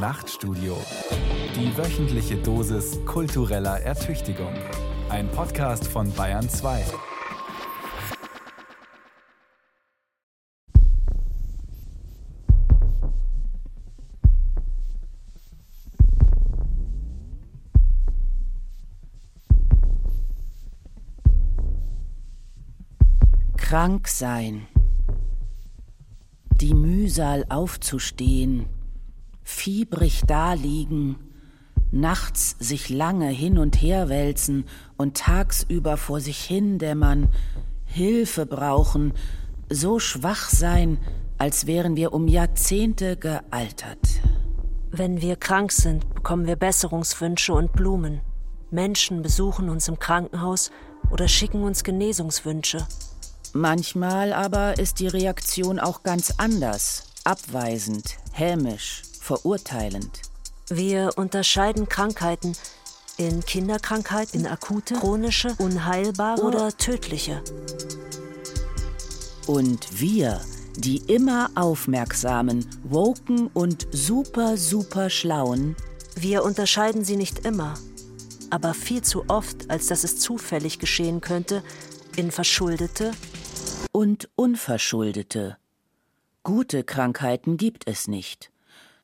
Nachtstudio. Die wöchentliche Dosis kultureller Ertüchtigung. Ein Podcast von Bayern 2. Krank sein. Die Mühsal aufzustehen, fiebrig daliegen, nachts sich lange hin und her wälzen und tagsüber vor sich hindämmern, Hilfe brauchen, so schwach sein, als wären wir um Jahrzehnte gealtert. Wenn wir krank sind, bekommen wir Besserungswünsche und Blumen. Menschen besuchen uns im Krankenhaus oder schicken uns Genesungswünsche. Manchmal aber ist die Reaktion auch ganz anders, abweisend, hämisch, verurteilend. Wir unterscheiden Krankheiten in Kinderkrankheit, in akute, chronische, unheilbare oder tödliche. Und wir, die immer aufmerksamen, woken und super, super schlauen, Wir unterscheiden sie nicht immer, aber viel zu oft, als dass es zufällig geschehen könnte, in verschuldete und Unverschuldete. Gute Krankheiten gibt es nicht,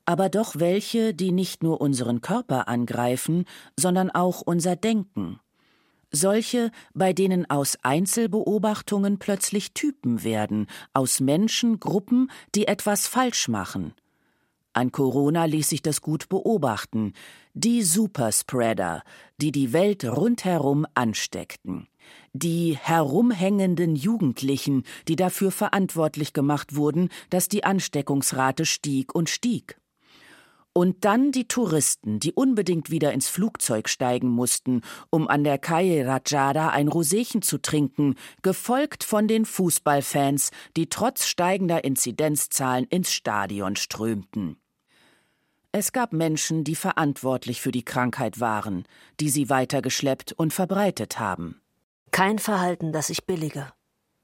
aber doch welche, die nicht nur unseren Körper angreifen, sondern auch unser Denken. Solche, bei denen aus Einzelbeobachtungen plötzlich Typen werden, aus Menschen, Gruppen, die etwas falsch machen. An Corona ließ sich das gut beobachten. Die Superspreader, die die Welt rundherum ansteckten. Die herumhängenden Jugendlichen, die dafür verantwortlich gemacht wurden, dass die Ansteckungsrate stieg und stieg. Und dann die Touristen, die unbedingt wieder ins Flugzeug steigen mussten, um an der Calle Rajada ein Roséchen zu trinken, gefolgt von den Fußballfans, die trotz steigender Inzidenzzahlen ins Stadion strömten. Es gab Menschen, die verantwortlich für die Krankheit waren, die sie weitergeschleppt und verbreitet haben. Kein Verhalten, das ich billige.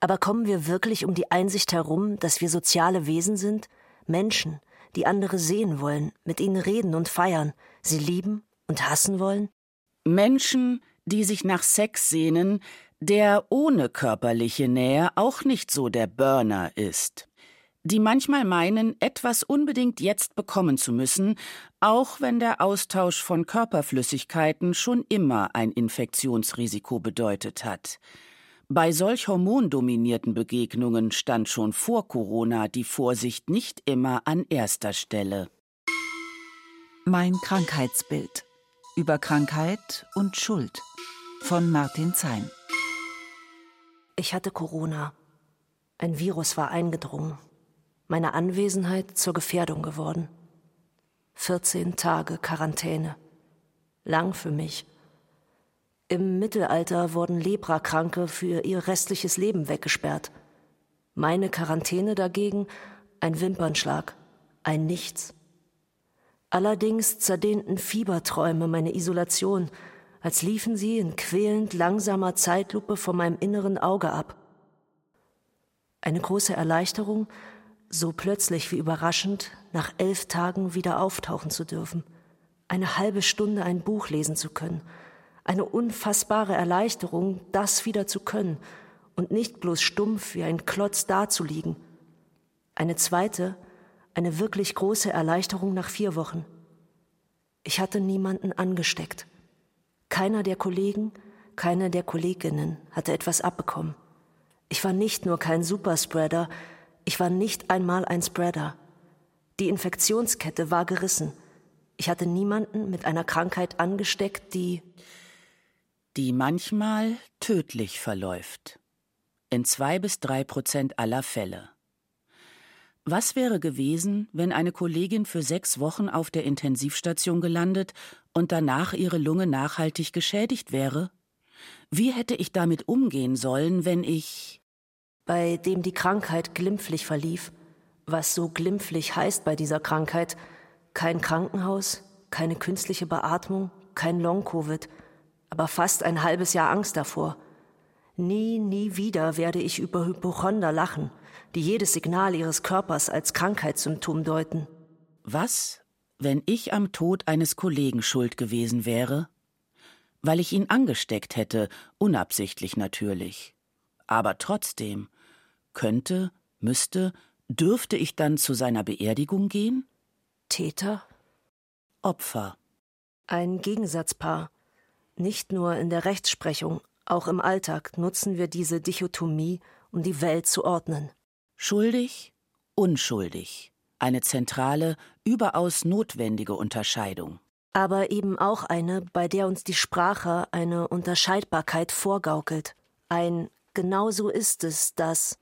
Aber kommen wir wirklich um die Einsicht herum, dass wir soziale Wesen sind? Menschen, die andere sehen wollen, mit ihnen reden und feiern, sie lieben und hassen wollen? Menschen, die sich nach Sex sehnen, der ohne körperliche Nähe auch nicht so der Burner ist. Die manchmal meinen, etwas unbedingt jetzt bekommen zu müssen, auch wenn der Austausch von Körperflüssigkeiten schon immer ein Infektionsrisiko bedeutet hat. Bei solch hormondominierten Begegnungen stand schon vor Corona die Vorsicht nicht immer an erster Stelle. Mein Krankheitsbild über Krankheit und Schuld von Martin Zein. Ich hatte Corona. Ein Virus war eingedrungen. Meine Anwesenheit zur Gefährdung geworden. 14 Tage Quarantäne. Lang für mich. Im Mittelalter wurden Leprakranke für ihr restliches Leben weggesperrt. Meine Quarantäne dagegen ein Wimpernschlag, ein Nichts. Allerdings zerdehnten Fieberträume meine Isolation, als liefen sie in quälend langsamer Zeitlupe vor meinem inneren Auge ab. Eine große Erleichterung, so plötzlich wie überraschend, nach elf Tagen wieder auftauchen zu dürfen, eine halbe Stunde ein Buch lesen zu können, eine unfassbare Erleichterung, das wieder zu können und nicht bloß stumpf wie ein Klotz dazuliegen. Eine zweite, eine wirklich große Erleichterung nach vier Wochen. Ich hatte niemanden angesteckt. Keiner der Kollegen, keine der Kolleginnen hatte etwas abbekommen. Ich war nicht nur kein Superspreader, ich war nicht einmal ein Spreader. Die Infektionskette war gerissen. Ich hatte niemanden mit einer Krankheit angesteckt, die die manchmal tödlich verläuft. In zwei bis drei Prozent aller Fälle. Was wäre gewesen, wenn eine Kollegin für sechs Wochen auf der Intensivstation gelandet und danach ihre Lunge nachhaltig geschädigt wäre? Wie hätte ich damit umgehen sollen, wenn ich bei dem die Krankheit glimpflich verlief, was so glimpflich heißt bei dieser Krankheit, kein Krankenhaus, keine künstliche Beatmung, kein Long-Covid, aber fast ein halbes Jahr Angst davor. Nie, nie wieder werde ich über Hypochonder lachen, die jedes Signal ihres Körpers als Krankheitssymptom deuten. Was, wenn ich am Tod eines Kollegen schuld gewesen wäre? Weil ich ihn angesteckt hätte, unabsichtlich natürlich. Aber trotzdem, könnte, müsste, dürfte ich dann zu seiner Beerdigung gehen? Täter? Opfer. Ein Gegensatzpaar. Nicht nur in der Rechtsprechung, auch im Alltag nutzen wir diese Dichotomie, um die Welt zu ordnen. Schuldig, unschuldig. Eine zentrale, überaus notwendige Unterscheidung. Aber eben auch eine, bei der uns die Sprache eine Unterscheidbarkeit vorgaukelt. Ein genau so ist es, das,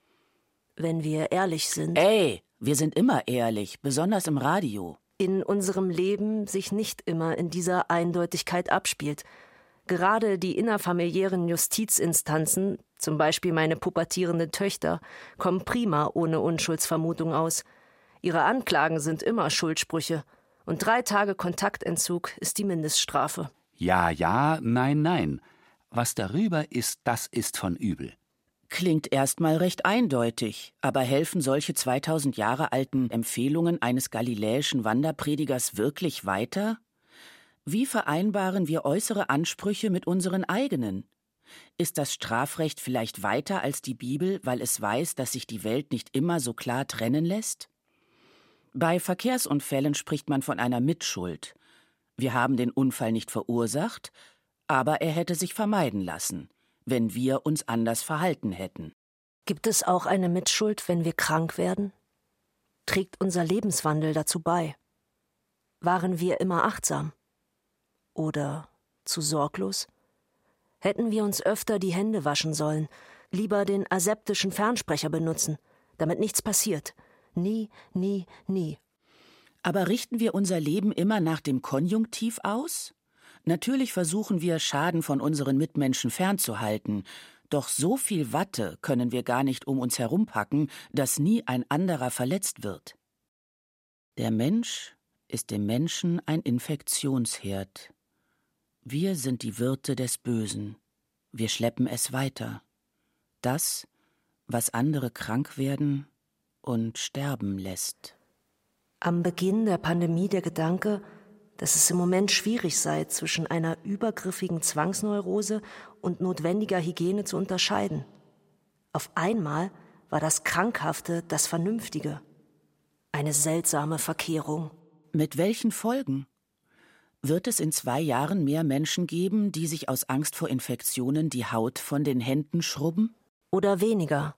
wenn wir ehrlich sind. Ey, wir sind immer ehrlich, besonders im Radio. In unserem Leben sich nicht immer in dieser Eindeutigkeit abspielt. Gerade die innerfamiliären Justizinstanzen, zum Beispiel meine pubertierenden Töchter, kommen prima ohne Unschuldsvermutung aus. Ihre Anklagen sind immer Schuldsprüche. Und drei Tage Kontaktentzug ist die Mindeststrafe. Ja, ja, nein, nein. Was darüber ist, das ist von übel. Klingt erstmal recht eindeutig, aber helfen solche 2000 Jahre alten Empfehlungen eines galiläischen Wanderpredigers wirklich weiter? Wie vereinbaren wir äußere Ansprüche mit unseren eigenen? Ist das Strafrecht vielleicht weiter als die Bibel, weil es weiß, dass sich die Welt nicht immer so klar trennen lässt? Bei Verkehrsunfällen spricht man von einer Mitschuld. Wir haben den Unfall nicht verursacht, aber er hätte sich vermeiden lassen, wenn wir uns anders verhalten hätten. Gibt es auch eine Mitschuld, wenn wir krank werden? Trägt unser Lebenswandel dazu bei? Waren wir immer achtsam? Oder zu sorglos? Hätten wir uns öfter die Hände waschen sollen, lieber den aseptischen Fernsprecher benutzen, damit nichts passiert. Nie, nie, nie. Aber richten wir unser Leben immer nach dem Konjunktiv aus? Natürlich versuchen wir, Schaden von unseren Mitmenschen fernzuhalten, doch so viel Watte können wir gar nicht um uns herumpacken, dass nie ein anderer verletzt wird. Der Mensch ist dem Menschen ein Infektionsherd. Wir sind die Wirte des Bösen. Wir schleppen es weiter. Das, was andere krank werden und sterben lässt. Am Beginn der Pandemie der Gedanke, dass es im Moment schwierig sei, zwischen einer übergriffigen Zwangsneurose und notwendiger Hygiene zu unterscheiden. Auf einmal war das Krankhafte das Vernünftige. Eine seltsame Verkehrung. Mit welchen Folgen? Wird es in zwei Jahren mehr Menschen geben, die sich aus Angst vor Infektionen die Haut von den Händen schrubben? Oder weniger,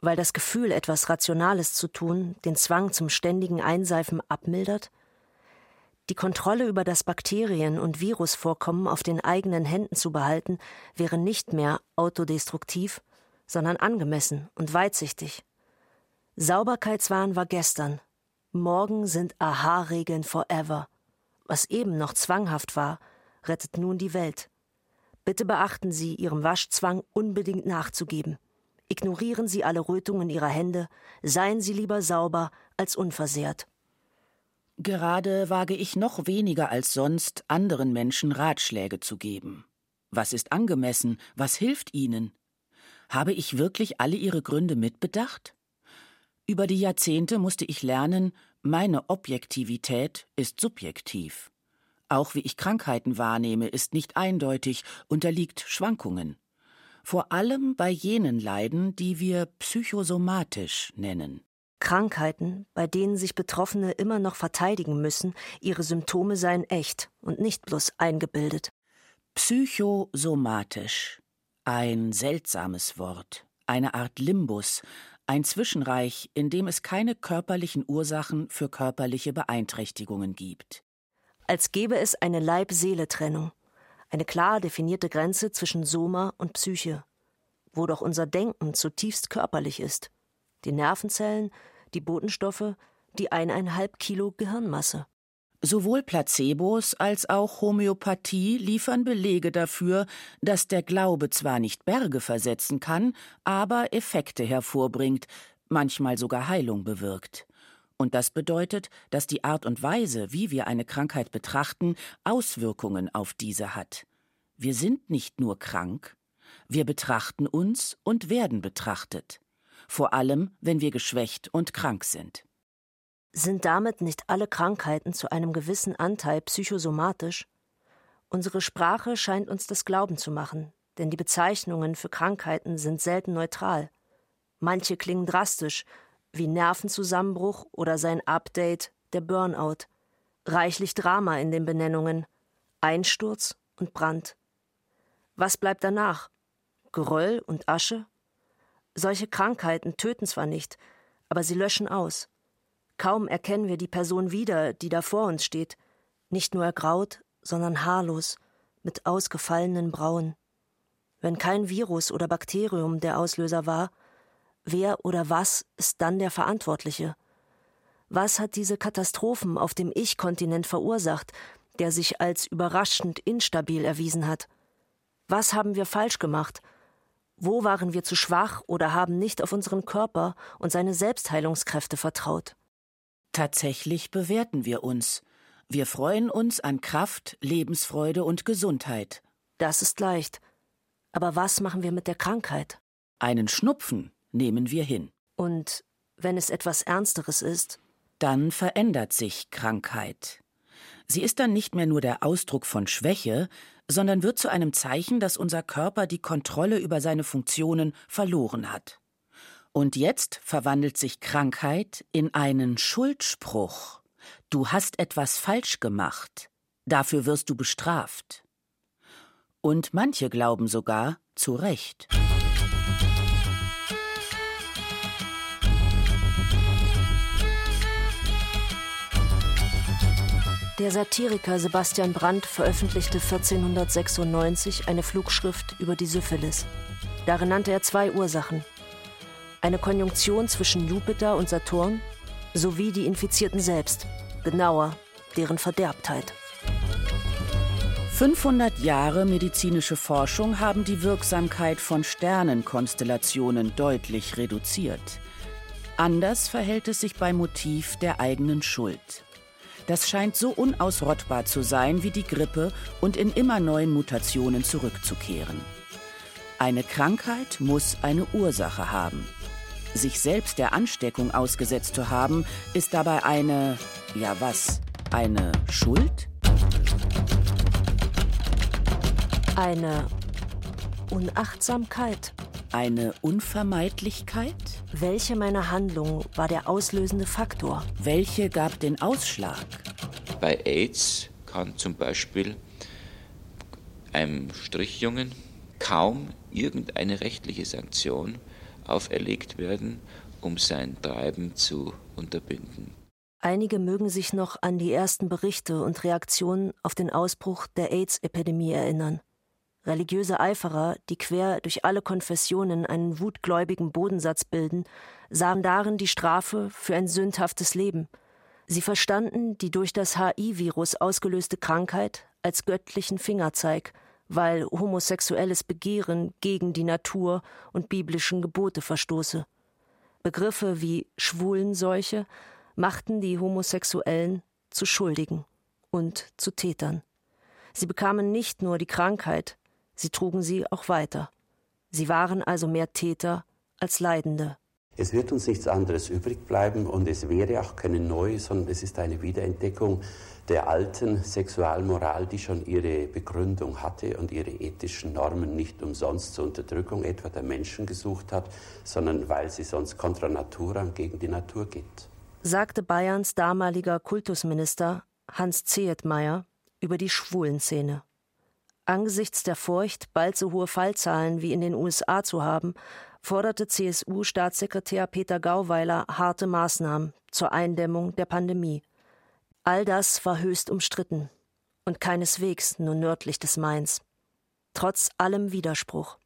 weil das Gefühl, etwas Rationales zu tun, den Zwang zum ständigen Einseifen abmildert? Die Kontrolle über das Bakterien- und Virusvorkommen auf den eigenen Händen zu behalten, wäre nicht mehr autodestruktiv, sondern angemessen und weitsichtig. Sauberkeitswahn war gestern. Morgen sind Aha-Regeln forever was eben noch zwanghaft war, rettet nun die Welt. Bitte beachten Sie, Ihrem Waschzwang unbedingt nachzugeben. Ignorieren Sie alle Rötungen Ihrer Hände, seien Sie lieber sauber als unversehrt. Gerade wage ich noch weniger als sonst, anderen Menschen Ratschläge zu geben. Was ist angemessen? Was hilft ihnen? Habe ich wirklich alle ihre Gründe mitbedacht? Über die Jahrzehnte musste ich lernen, meine Objektivität ist subjektiv. Auch wie ich Krankheiten wahrnehme, ist nicht eindeutig, unterliegt Schwankungen. Vor allem bei jenen Leiden, die wir psychosomatisch nennen. Krankheiten, bei denen sich Betroffene immer noch verteidigen müssen, ihre Symptome seien echt und nicht bloß eingebildet. Psychosomatisch. Ein seltsames Wort, eine Art Limbus, ein Zwischenreich, in dem es keine körperlichen Ursachen für körperliche Beeinträchtigungen gibt. Als gäbe es eine Leib-Seele-Trennung, eine klar definierte Grenze zwischen Soma und Psyche, wo doch unser Denken zutiefst körperlich ist. Die Nervenzellen, die Botenstoffe, die eineinhalb Kilo Gehirnmasse. Sowohl Placebos als auch Homöopathie liefern Belege dafür, dass der Glaube zwar nicht Berge versetzen kann, aber Effekte hervorbringt, manchmal sogar Heilung bewirkt. Und das bedeutet, dass die Art und Weise, wie wir eine Krankheit betrachten, Auswirkungen auf diese hat. Wir sind nicht nur krank, wir betrachten uns und werden betrachtet, vor allem wenn wir geschwächt und krank sind. Sind damit nicht alle Krankheiten zu einem gewissen Anteil psychosomatisch? Unsere Sprache scheint uns das Glauben zu machen, denn die Bezeichnungen für Krankheiten sind selten neutral. Manche klingen drastisch, wie Nervenzusammenbruch oder sein Update, der Burnout. Reichlich Drama in den Benennungen, Einsturz und Brand. Was bleibt danach? Geröll und Asche? Solche Krankheiten töten zwar nicht, aber sie löschen aus. Kaum erkennen wir die Person wieder, die da vor uns steht, nicht nur ergraut, sondern haarlos, mit ausgefallenen Brauen. Wenn kein Virus oder Bakterium der Auslöser war, wer oder was ist dann der Verantwortliche? Was hat diese Katastrophen auf dem Ich-Kontinent verursacht, der sich als überraschend instabil erwiesen hat? Was haben wir falsch gemacht? Wo waren wir zu schwach oder haben nicht auf unseren Körper und seine Selbstheilungskräfte vertraut? Tatsächlich bewerten wir uns. Wir freuen uns an Kraft, Lebensfreude und Gesundheit. Das ist leicht. Aber was machen wir mit der Krankheit? Einen Schnupfen nehmen wir hin. Und wenn es etwas Ernsteres ist? Dann verändert sich Krankheit. Sie ist dann nicht mehr nur der Ausdruck von Schwäche, sondern wird zu einem Zeichen, dass unser Körper die Kontrolle über seine Funktionen verloren hat. Und jetzt verwandelt sich Krankheit in einen Schuldspruch. Du hast etwas falsch gemacht, dafür wirst du bestraft. Und manche glauben sogar zu Recht. Der Satiriker Sebastian Brandt veröffentlichte 1496 eine Flugschrift über die Syphilis. Darin nannte er zwei Ursachen. Eine Konjunktion zwischen Jupiter und Saturn sowie die Infizierten selbst, genauer deren Verderbtheit. 500 Jahre medizinische Forschung haben die Wirksamkeit von Sternenkonstellationen deutlich reduziert. Anders verhält es sich beim Motiv der eigenen Schuld. Das scheint so unausrottbar zu sein wie die Grippe und in immer neuen Mutationen zurückzukehren. Eine Krankheit muss eine Ursache haben. Sich selbst der Ansteckung ausgesetzt zu haben, ist dabei eine, ja was, eine Schuld? Eine Unachtsamkeit. Eine Unvermeidlichkeit? Welche meiner Handlung war der auslösende Faktor? Welche gab den Ausschlag? Bei AIDS kann zum Beispiel einem Strichjungen kaum irgendeine rechtliche Sanktion auferlegt werden, um sein Treiben zu unterbinden. Einige mögen sich noch an die ersten Berichte und Reaktionen auf den Ausbruch der AIDS-Epidemie erinnern. Religiöse Eiferer, die quer durch alle Konfessionen einen wutgläubigen Bodensatz bilden, sahen darin die Strafe für ein sündhaftes Leben. Sie verstanden die durch das HI-Virus ausgelöste Krankheit als göttlichen Fingerzeig, weil homosexuelles Begehren gegen die Natur und biblischen Gebote verstoße. Begriffe wie Schwulenseuche machten die Homosexuellen zu Schuldigen und zu Tätern. Sie bekamen nicht nur die Krankheit, Sie trugen sie auch weiter. Sie waren also mehr Täter als Leidende. Es wird uns nichts anderes übrig bleiben und es wäre auch keine neue, sondern es ist eine Wiederentdeckung der alten Sexualmoral, die schon ihre Begründung hatte und ihre ethischen Normen nicht umsonst zur Unterdrückung etwa der Menschen gesucht hat, sondern weil sie sonst contra natura gegen die Natur geht. Sagte Bayerns damaliger Kultusminister Hans Zehetmeier über die Schwulenszene. Angesichts der Furcht, bald so hohe Fallzahlen wie in den USA zu haben, forderte CSU-Staatssekretär Peter Gauweiler harte Maßnahmen zur Eindämmung der Pandemie. All das war höchst umstritten und keineswegs nur nördlich des Mains. Trotz allem Widerspruch.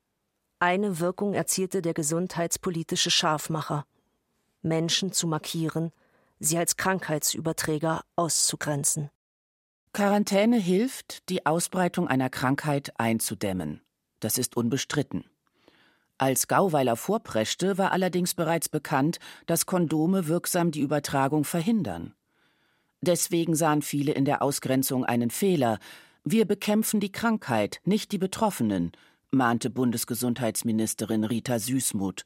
Eine Wirkung erzielte der gesundheitspolitische Scharfmacher Menschen zu markieren, sie als Krankheitsüberträger auszugrenzen. Quarantäne hilft, die Ausbreitung einer Krankheit einzudämmen. Das ist unbestritten. Als Gauweiler vorpreschte, war allerdings bereits bekannt, dass Kondome wirksam die Übertragung verhindern. Deswegen sahen viele in der Ausgrenzung einen Fehler. Wir bekämpfen die Krankheit, nicht die Betroffenen, mahnte Bundesgesundheitsministerin Rita Süßmuth.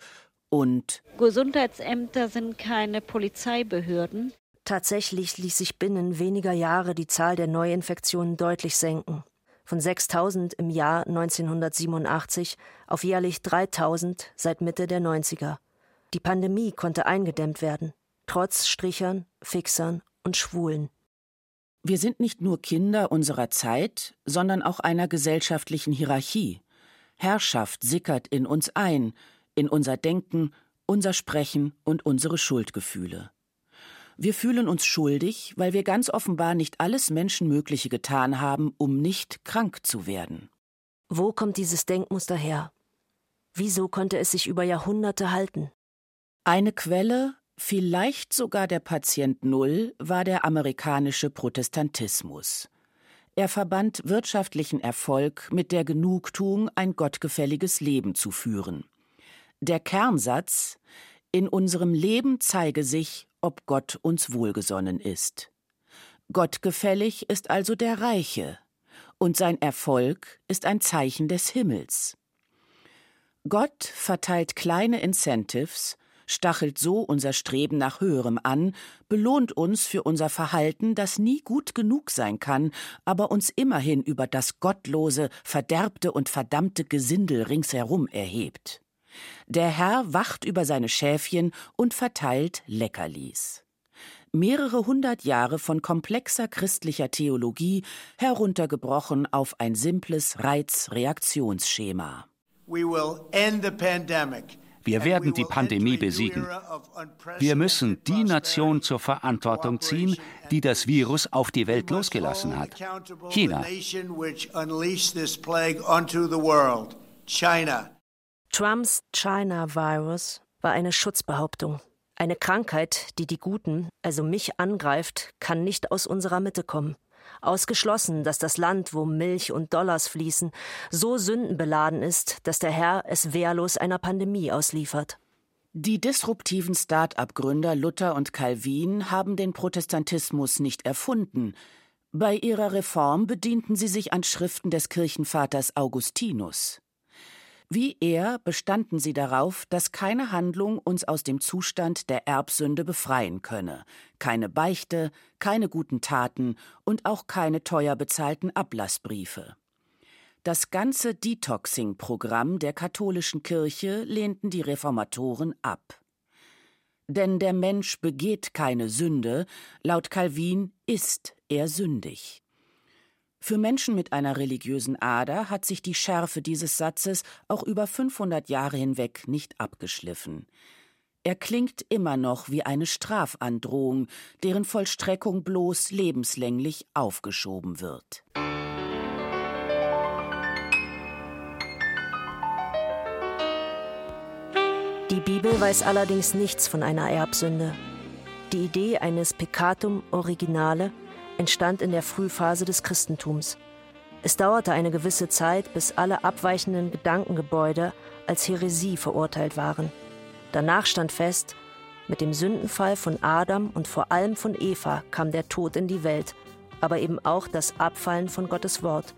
Und Gesundheitsämter sind keine Polizeibehörden. Tatsächlich ließ sich binnen weniger Jahre die Zahl der Neuinfektionen deutlich senken. Von 6000 im Jahr 1987 auf jährlich 3000 seit Mitte der 90er. Die Pandemie konnte eingedämmt werden, trotz Strichern, Fixern und Schwulen. Wir sind nicht nur Kinder unserer Zeit, sondern auch einer gesellschaftlichen Hierarchie. Herrschaft sickert in uns ein, in unser Denken, unser Sprechen und unsere Schuldgefühle. Wir fühlen uns schuldig, weil wir ganz offenbar nicht alles Menschenmögliche getan haben, um nicht krank zu werden. Wo kommt dieses Denkmuster her? Wieso konnte es sich über Jahrhunderte halten? Eine Quelle, vielleicht sogar der Patient Null, war der amerikanische Protestantismus. Er verband wirtschaftlichen Erfolg mit der Genugtuung, ein gottgefälliges Leben zu führen. Der Kernsatz In unserem Leben zeige sich, ob Gott uns wohlgesonnen ist. Gottgefällig ist also der Reiche, und sein Erfolg ist ein Zeichen des Himmels. Gott verteilt kleine Incentives, stachelt so unser Streben nach Höherem an, belohnt uns für unser Verhalten, das nie gut genug sein kann, aber uns immerhin über das gottlose, verderbte und verdammte Gesindel ringsherum erhebt. Der Herr wacht über seine Schäfchen und verteilt Leckerlis. Mehrere hundert Jahre von komplexer christlicher Theologie heruntergebrochen auf ein simples Reiz-Reaktionsschema. Wir werden die Pandemie besiegen. Wir müssen die Nation zur Verantwortung ziehen, die das Virus auf die Welt losgelassen hat. China. China. Trumps China-Virus war eine Schutzbehauptung. Eine Krankheit, die die Guten, also mich, angreift, kann nicht aus unserer Mitte kommen. Ausgeschlossen, dass das Land, wo Milch und Dollars fließen, so sündenbeladen ist, dass der Herr es wehrlos einer Pandemie ausliefert. Die disruptiven Start-up-Gründer Luther und Calvin haben den Protestantismus nicht erfunden. Bei ihrer Reform bedienten sie sich an Schriften des Kirchenvaters Augustinus. Wie er bestanden sie darauf, dass keine Handlung uns aus dem Zustand der Erbsünde befreien könne, keine Beichte, keine guten Taten und auch keine teuer bezahlten Ablassbriefe. Das ganze Detoxing-Programm der katholischen Kirche lehnten die Reformatoren ab. Denn der Mensch begeht keine Sünde, laut Calvin ist er sündig. Für Menschen mit einer religiösen Ader hat sich die Schärfe dieses Satzes auch über 500 Jahre hinweg nicht abgeschliffen. Er klingt immer noch wie eine Strafandrohung, deren Vollstreckung bloß lebenslänglich aufgeschoben wird. Die Bibel weiß allerdings nichts von einer Erbsünde. Die Idee eines Peccatum originale entstand in der Frühphase des Christentums. Es dauerte eine gewisse Zeit, bis alle abweichenden Gedankengebäude als Häresie verurteilt waren. Danach stand fest, mit dem Sündenfall von Adam und vor allem von Eva kam der Tod in die Welt, aber eben auch das Abfallen von Gottes Wort.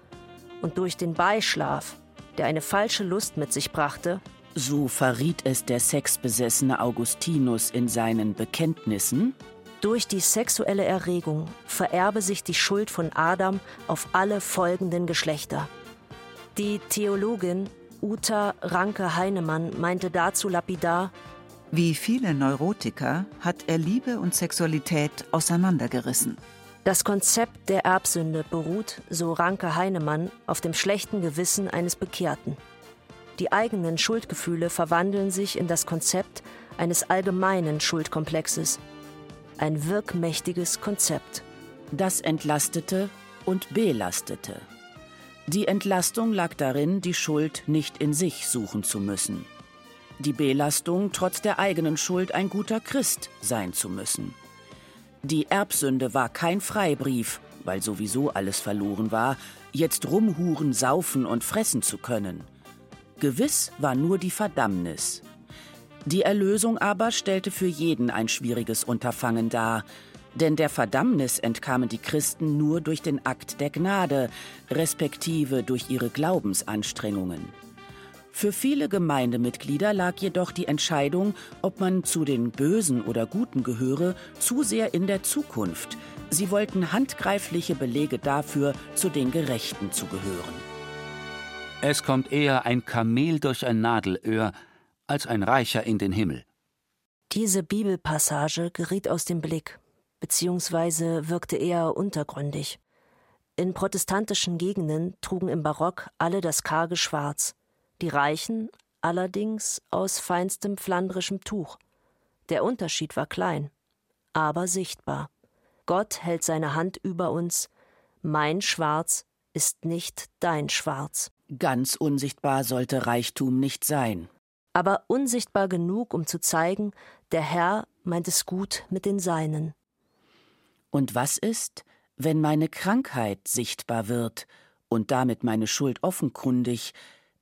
Und durch den Beischlaf, der eine falsche Lust mit sich brachte, so verriet es der sexbesessene Augustinus in seinen Bekenntnissen, durch die sexuelle Erregung vererbe sich die Schuld von Adam auf alle folgenden Geschlechter. Die Theologin Uta Ranke-Heinemann meinte dazu lapidar, wie viele Neurotiker hat er Liebe und Sexualität auseinandergerissen. Das Konzept der Erbsünde beruht, so Ranke Heinemann, auf dem schlechten Gewissen eines Bekehrten. Die eigenen Schuldgefühle verwandeln sich in das Konzept eines allgemeinen Schuldkomplexes, ein wirkmächtiges Konzept. Das entlastete und belastete. Die Entlastung lag darin, die Schuld nicht in sich suchen zu müssen. Die Belastung, trotz der eigenen Schuld ein guter Christ sein zu müssen. Die Erbsünde war kein Freibrief, weil sowieso alles verloren war, jetzt rumhuren, saufen und fressen zu können. Gewiss war nur die Verdammnis, die Erlösung aber stellte für jeden ein schwieriges Unterfangen dar, denn der Verdammnis entkamen die Christen nur durch den Akt der Gnade, respektive durch ihre Glaubensanstrengungen. Für viele Gemeindemitglieder lag jedoch die Entscheidung, ob man zu den Bösen oder Guten gehöre, zu sehr in der Zukunft. Sie wollten handgreifliche Belege dafür, zu den Gerechten zu gehören. Es kommt eher ein Kamel durch ein Nadelöhr als ein Reicher in den Himmel. Diese Bibelpassage geriet aus dem Blick, beziehungsweise wirkte eher untergründig. In protestantischen Gegenden trugen im Barock alle das karge Schwarz, die Reichen allerdings aus feinstem flandrischem Tuch. Der Unterschied war klein, aber sichtbar. Gott hält seine Hand über uns, mein Schwarz ist nicht dein Schwarz. Ganz unsichtbar sollte Reichtum nicht sein. Aber unsichtbar genug, um zu zeigen, der Herr meint es gut mit den Seinen. Und was ist, wenn meine Krankheit sichtbar wird und damit meine Schuld offenkundig,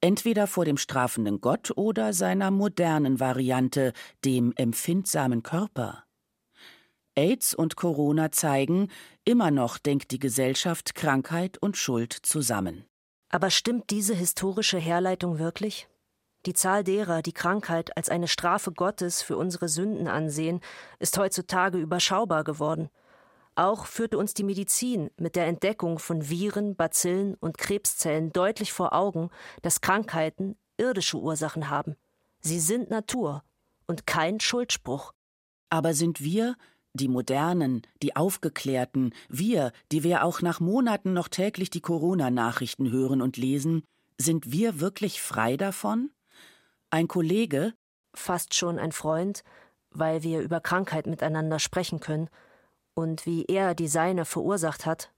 entweder vor dem strafenden Gott oder seiner modernen Variante, dem empfindsamen Körper? AIDS und Corona zeigen, immer noch denkt die Gesellschaft Krankheit und Schuld zusammen. Aber stimmt diese historische Herleitung wirklich? Die Zahl derer, die Krankheit als eine Strafe Gottes für unsere Sünden ansehen, ist heutzutage überschaubar geworden. Auch führte uns die Medizin mit der Entdeckung von Viren, Bazillen und Krebszellen deutlich vor Augen, dass Krankheiten irdische Ursachen haben. Sie sind Natur und kein Schuldspruch. Aber sind wir, die Modernen, die Aufgeklärten, wir, die wir auch nach Monaten noch täglich die Corona-Nachrichten hören und lesen, sind wir wirklich frei davon? Ein Kollege, fast schon ein Freund, weil wir über Krankheit miteinander sprechen können, und wie er die seine verursacht hat,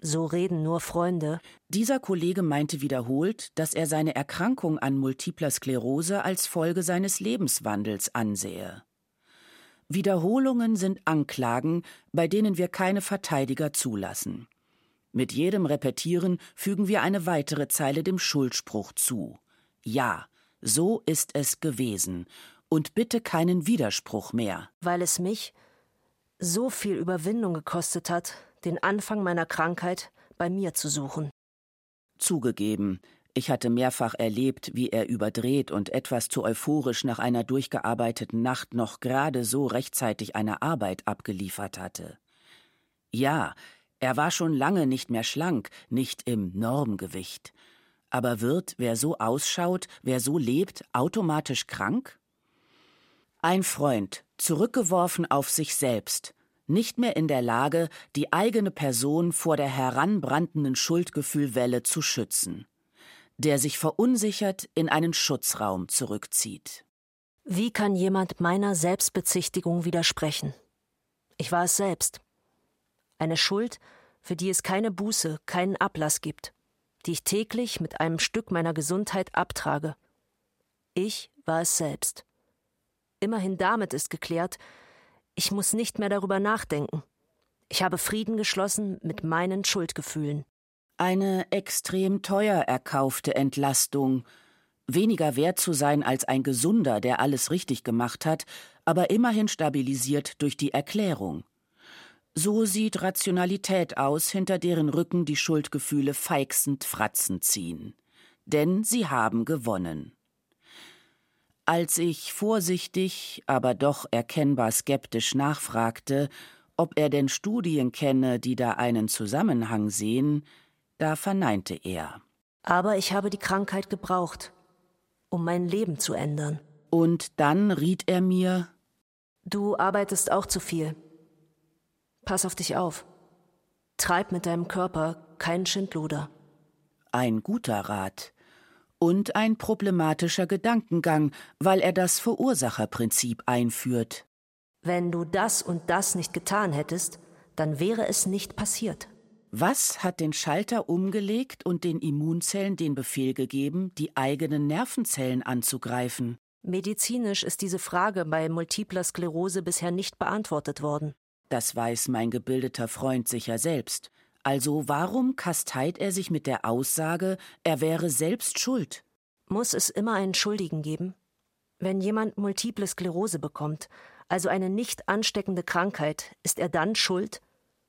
so reden nur Freunde. Dieser Kollege meinte wiederholt, dass er seine Erkrankung an multipler Sklerose als Folge seines Lebenswandels ansehe. Wiederholungen sind Anklagen, bei denen wir keine Verteidiger zulassen. Mit jedem Repetieren fügen wir eine weitere Zeile dem Schuldspruch zu. Ja, so ist es gewesen. Und bitte keinen Widerspruch mehr. Weil es mich, so viel Überwindung gekostet hat, den Anfang meiner Krankheit bei mir zu suchen. Zugegeben, ich hatte mehrfach erlebt, wie er überdreht und etwas zu euphorisch nach einer durchgearbeiteten Nacht noch gerade so rechtzeitig eine Arbeit abgeliefert hatte. Ja, er war schon lange nicht mehr schlank, nicht im Normgewicht. Aber wird, wer so ausschaut, wer so lebt, automatisch krank? Ein Freund, zurückgeworfen auf sich selbst, nicht mehr in der Lage, die eigene Person vor der heranbrandenden Schuldgefühlwelle zu schützen, der sich verunsichert in einen Schutzraum zurückzieht. Wie kann jemand meiner Selbstbezichtigung widersprechen? Ich war es selbst. Eine Schuld, für die es keine Buße, keinen Ablass gibt, die ich täglich mit einem Stück meiner Gesundheit abtrage. Ich war es selbst. Immerhin damit ist geklärt, ich muss nicht mehr darüber nachdenken. Ich habe Frieden geschlossen mit meinen Schuldgefühlen. Eine extrem teuer erkaufte Entlastung, weniger wert zu sein als ein Gesunder, der alles richtig gemacht hat, aber immerhin stabilisiert durch die Erklärung. So sieht Rationalität aus, hinter deren Rücken die Schuldgefühle feixend Fratzen ziehen. Denn sie haben gewonnen. Als ich vorsichtig, aber doch erkennbar skeptisch nachfragte, ob er denn Studien kenne, die da einen Zusammenhang sehen, da verneinte er. Aber ich habe die Krankheit gebraucht, um mein Leben zu ändern. Und dann riet er mir Du arbeitest auch zu viel. Pass auf dich auf. Treib mit deinem Körper keinen Schindluder. Ein guter Rat und ein problematischer Gedankengang, weil er das Verursacherprinzip einführt. Wenn du das und das nicht getan hättest, dann wäre es nicht passiert. Was hat den Schalter umgelegt und den Immunzellen den Befehl gegeben, die eigenen Nervenzellen anzugreifen? Medizinisch ist diese Frage bei multipler Sklerose bisher nicht beantwortet worden. Das weiß mein gebildeter Freund sicher selbst. Also warum kasteit er sich mit der Aussage, er wäre selbst schuld? Muss es immer einen Schuldigen geben? Wenn jemand multiple Sklerose bekommt, also eine nicht ansteckende Krankheit, ist er dann schuld?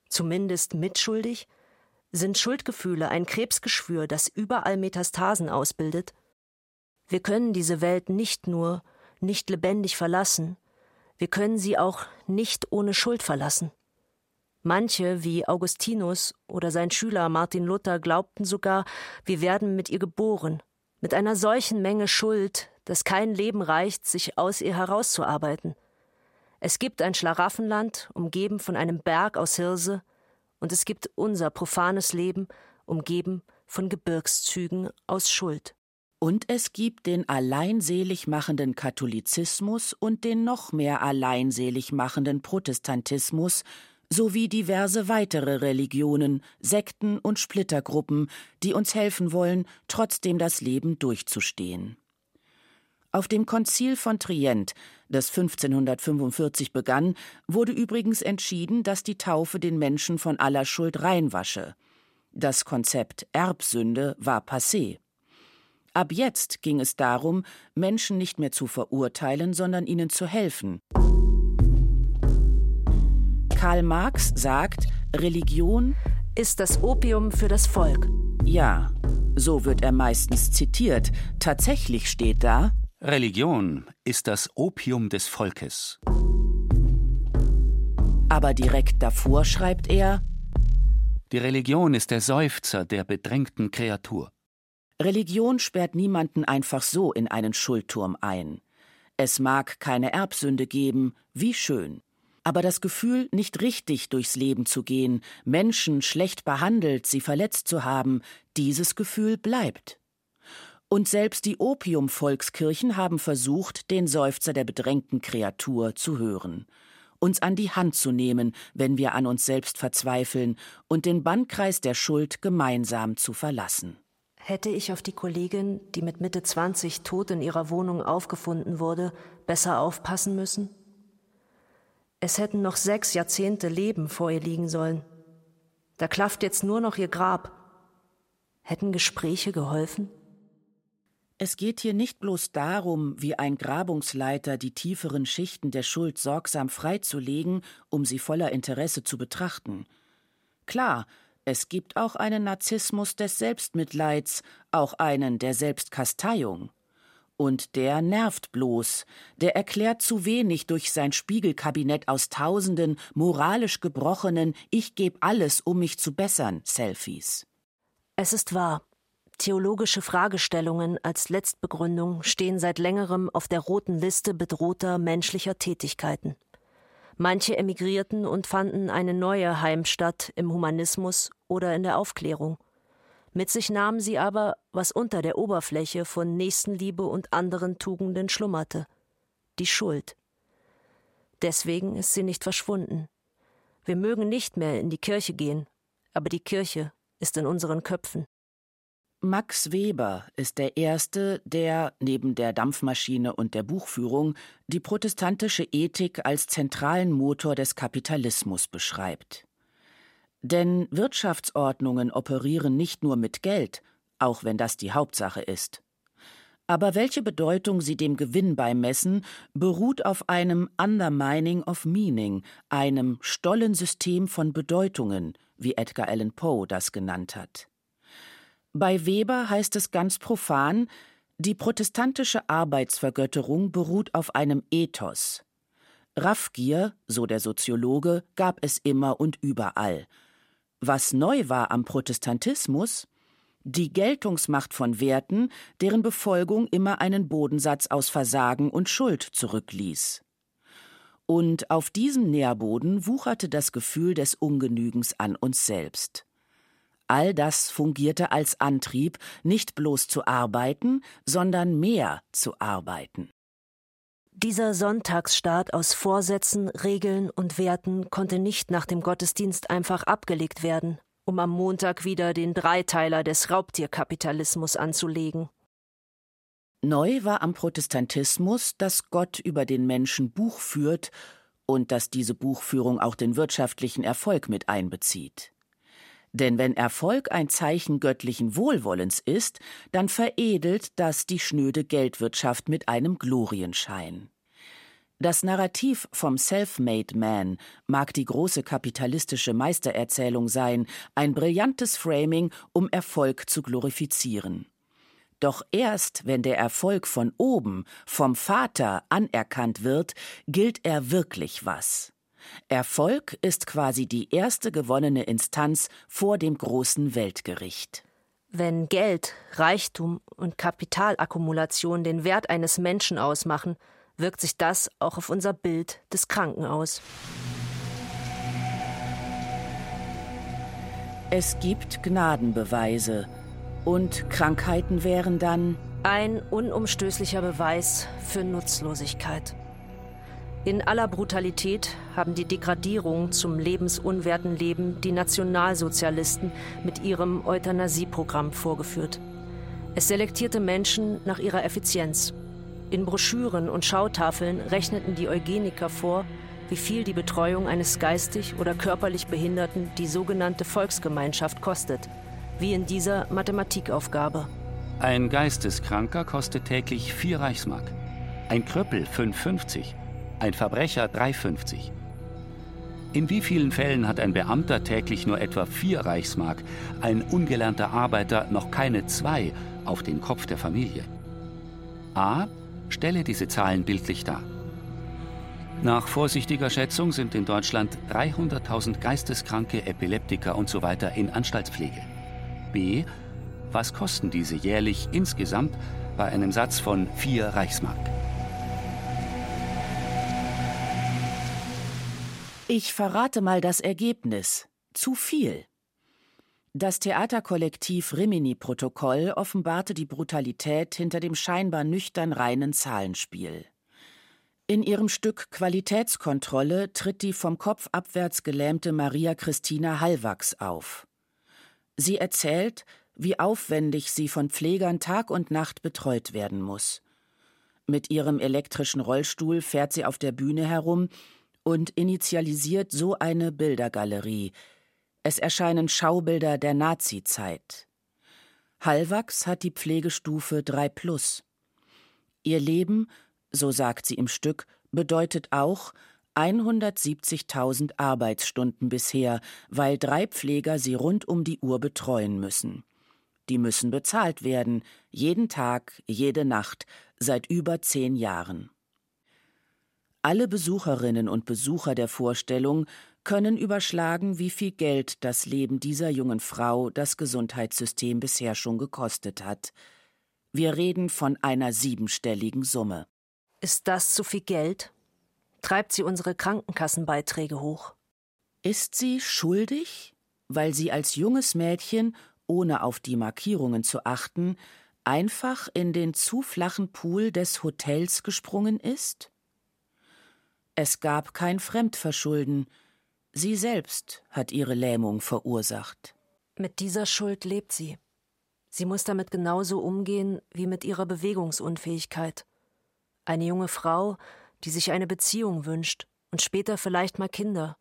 Zumindest mitschuldig? Sind Schuldgefühle ein Krebsgeschwür, das überall Metastasen ausbildet? Wir können diese Welt nicht nur nicht lebendig verlassen, wir können sie auch nicht ohne Schuld verlassen. Manche, wie Augustinus oder sein Schüler Martin Luther, glaubten sogar, wir werden mit ihr geboren, mit einer solchen Menge Schuld, dass kein Leben reicht, sich aus ihr herauszuarbeiten. Es gibt ein Schlaraffenland, umgeben von einem Berg aus Hirse, und es gibt unser profanes Leben, umgeben von Gebirgszügen aus Schuld. Und es gibt den alleinselig machenden Katholizismus und den noch mehr alleinselig machenden Protestantismus sowie diverse weitere Religionen, Sekten und Splittergruppen, die uns helfen wollen, trotzdem das Leben durchzustehen. Auf dem Konzil von Trient, das 1545 begann, wurde übrigens entschieden, dass die Taufe den Menschen von aller Schuld reinwasche. Das Konzept Erbsünde war passé. Ab jetzt ging es darum, Menschen nicht mehr zu verurteilen, sondern ihnen zu helfen. Karl Marx sagt, Religion ist das Opium für das Volk. Ja, so wird er meistens zitiert. Tatsächlich steht da Religion ist das Opium des Volkes. Aber direkt davor schreibt er Die Religion ist der Seufzer der bedrängten Kreatur. Religion sperrt niemanden einfach so in einen Schuldturm ein. Es mag keine Erbsünde geben, wie schön. Aber das Gefühl, nicht richtig durchs Leben zu gehen, Menschen schlecht behandelt, sie verletzt zu haben, dieses Gefühl bleibt. Und selbst die Opiumvolkskirchen haben versucht, den Seufzer der bedrängten Kreatur zu hören, uns an die Hand zu nehmen, wenn wir an uns selbst verzweifeln, und den Bannkreis der Schuld gemeinsam zu verlassen. Hätte ich auf die Kollegin, die mit Mitte 20 tot in ihrer Wohnung aufgefunden wurde, besser aufpassen müssen? Es hätten noch sechs Jahrzehnte Leben vor ihr liegen sollen. Da klafft jetzt nur noch ihr Grab. Hätten Gespräche geholfen? Es geht hier nicht bloß darum, wie ein Grabungsleiter die tieferen Schichten der Schuld sorgsam freizulegen, um sie voller Interesse zu betrachten. Klar, es gibt auch einen Narzissmus des Selbstmitleids, auch einen der Selbstkasteiung. Und der nervt bloß, der erklärt zu wenig durch sein Spiegelkabinett aus tausenden moralisch gebrochenen Ich geb alles, um mich zu bessern Selfies. Es ist wahr. Theologische Fragestellungen als Letztbegründung stehen seit längerem auf der roten Liste bedrohter menschlicher Tätigkeiten. Manche emigrierten und fanden eine neue Heimstatt im Humanismus oder in der Aufklärung. Mit sich nahmen sie aber, was unter der Oberfläche von Nächstenliebe und anderen Tugenden schlummerte die Schuld. Deswegen ist sie nicht verschwunden. Wir mögen nicht mehr in die Kirche gehen, aber die Kirche ist in unseren Köpfen. Max Weber ist der Erste, der, neben der Dampfmaschine und der Buchführung, die protestantische Ethik als zentralen Motor des Kapitalismus beschreibt. Denn Wirtschaftsordnungen operieren nicht nur mit Geld, auch wenn das die Hauptsache ist. Aber welche Bedeutung sie dem Gewinn beimessen, beruht auf einem Undermining of Meaning, einem Stollensystem von Bedeutungen, wie Edgar Allan Poe das genannt hat. Bei Weber heißt es ganz profan, die protestantische Arbeitsvergötterung beruht auf einem Ethos. Raffgier, so der Soziologe, gab es immer und überall, was neu war am Protestantismus? Die Geltungsmacht von Werten, deren Befolgung immer einen Bodensatz aus Versagen und Schuld zurückließ. Und auf diesem Nährboden wucherte das Gefühl des Ungenügens an uns selbst. All das fungierte als Antrieb, nicht bloß zu arbeiten, sondern mehr zu arbeiten. Dieser Sonntagsstaat aus Vorsätzen, Regeln und Werten konnte nicht nach dem Gottesdienst einfach abgelegt werden, um am Montag wieder den Dreiteiler des Raubtierkapitalismus anzulegen. Neu war am Protestantismus, dass Gott über den Menschen Buch führt und dass diese Buchführung auch den wirtschaftlichen Erfolg mit einbezieht. Denn wenn Erfolg ein Zeichen göttlichen Wohlwollens ist, dann veredelt das die schnöde Geldwirtschaft mit einem Glorienschein. Das Narrativ vom Self-Made Man mag die große kapitalistische Meistererzählung sein, ein brillantes Framing, um Erfolg zu glorifizieren. Doch erst wenn der Erfolg von oben, vom Vater anerkannt wird, gilt er wirklich was. Erfolg ist quasi die erste gewonnene Instanz vor dem großen Weltgericht. Wenn Geld, Reichtum und Kapitalakkumulation den Wert eines Menschen ausmachen, wirkt sich das auch auf unser Bild des Kranken aus. Es gibt Gnadenbeweise, und Krankheiten wären dann ein unumstößlicher Beweis für Nutzlosigkeit. In aller Brutalität haben die Degradierung zum lebensunwerten Leben die Nationalsozialisten mit ihrem Euthanasieprogramm vorgeführt. Es selektierte Menschen nach ihrer Effizienz. In Broschüren und Schautafeln rechneten die Eugeniker vor, wie viel die Betreuung eines geistig oder körperlich Behinderten die sogenannte Volksgemeinschaft kostet, wie in dieser Mathematikaufgabe. Ein Geisteskranker kostet täglich 4 Reichsmark, ein Krüppel 5,50 ein Verbrecher 3,50. In wie vielen Fällen hat ein Beamter täglich nur etwa 4 Reichsmark, ein ungelernter Arbeiter noch keine 2 auf den Kopf der Familie? A. Stelle diese Zahlen bildlich dar. Nach vorsichtiger Schätzung sind in Deutschland 300.000 Geisteskranke, Epileptiker usw. So in Anstaltspflege. B. Was kosten diese jährlich insgesamt bei einem Satz von 4 Reichsmark? Ich verrate mal das Ergebnis. Zu viel. Das Theaterkollektiv Rimini-Protokoll offenbarte die Brutalität hinter dem scheinbar nüchtern reinen Zahlenspiel. In ihrem Stück Qualitätskontrolle tritt die vom Kopf abwärts gelähmte Maria Christina Hallwachs auf. Sie erzählt, wie aufwendig sie von Pflegern Tag und Nacht betreut werden muss. Mit ihrem elektrischen Rollstuhl fährt sie auf der Bühne herum und initialisiert so eine Bildergalerie. Es erscheinen Schaubilder der Nazizeit. Hallwachs hat die Pflegestufe 3 plus. Ihr Leben, so sagt sie im Stück, bedeutet auch 170.000 Arbeitsstunden bisher, weil drei Pfleger sie rund um die Uhr betreuen müssen. Die müssen bezahlt werden, jeden Tag, jede Nacht, seit über zehn Jahren. Alle Besucherinnen und Besucher der Vorstellung können überschlagen, wie viel Geld das Leben dieser jungen Frau das Gesundheitssystem bisher schon gekostet hat. Wir reden von einer siebenstelligen Summe. Ist das zu viel Geld? Treibt sie unsere Krankenkassenbeiträge hoch? Ist sie schuldig, weil sie als junges Mädchen, ohne auf die Markierungen zu achten, einfach in den zu flachen Pool des Hotels gesprungen ist? Es gab kein Fremdverschulden. Sie selbst hat ihre Lähmung verursacht. Mit dieser Schuld lebt sie. Sie muss damit genauso umgehen wie mit ihrer Bewegungsunfähigkeit. Eine junge Frau, die sich eine Beziehung wünscht und später vielleicht mal Kinder.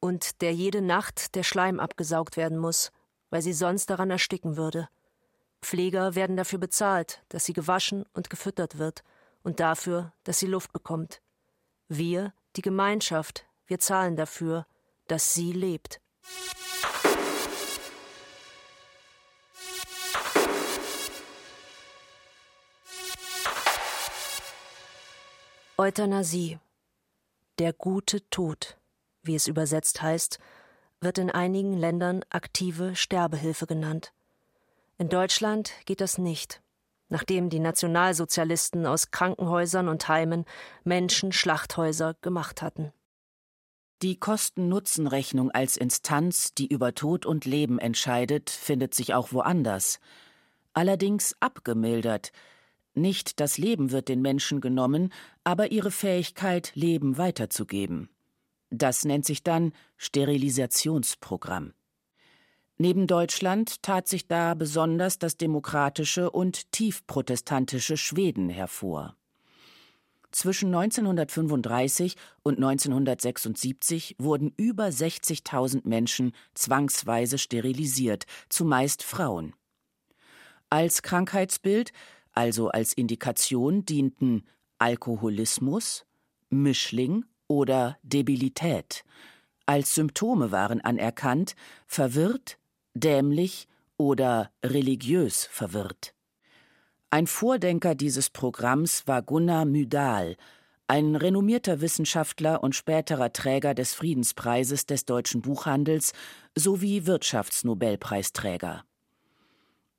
Und der jede Nacht der Schleim abgesaugt werden muss, weil sie sonst daran ersticken würde. Pfleger werden dafür bezahlt, dass sie gewaschen und gefüttert wird und dafür, dass sie Luft bekommt. Wir, die Gemeinschaft, wir zahlen dafür, dass sie lebt. Euthanasie. Der gute Tod, wie es übersetzt heißt, wird in einigen Ländern aktive Sterbehilfe genannt. In Deutschland geht das nicht nachdem die Nationalsozialisten aus Krankenhäusern und Heimen Menschen-Schlachthäuser gemacht hatten. Die Kosten-Nutzen-Rechnung als Instanz, die über Tod und Leben entscheidet, findet sich auch woanders. Allerdings abgemildert. Nicht das Leben wird den Menschen genommen, aber ihre Fähigkeit, Leben weiterzugeben. Das nennt sich dann Sterilisationsprogramm. Neben Deutschland tat sich da besonders das demokratische und tiefprotestantische Schweden hervor. Zwischen 1935 und 1976 wurden über 60.000 Menschen zwangsweise sterilisiert, zumeist Frauen. Als Krankheitsbild, also als Indikation, dienten Alkoholismus, Mischling oder Debilität. Als Symptome waren anerkannt verwirrt, dämlich oder religiös verwirrt. Ein Vordenker dieses Programms war Gunnar Myrdal, ein renommierter Wissenschaftler und späterer Träger des Friedenspreises des deutschen Buchhandels sowie Wirtschaftsnobelpreisträger.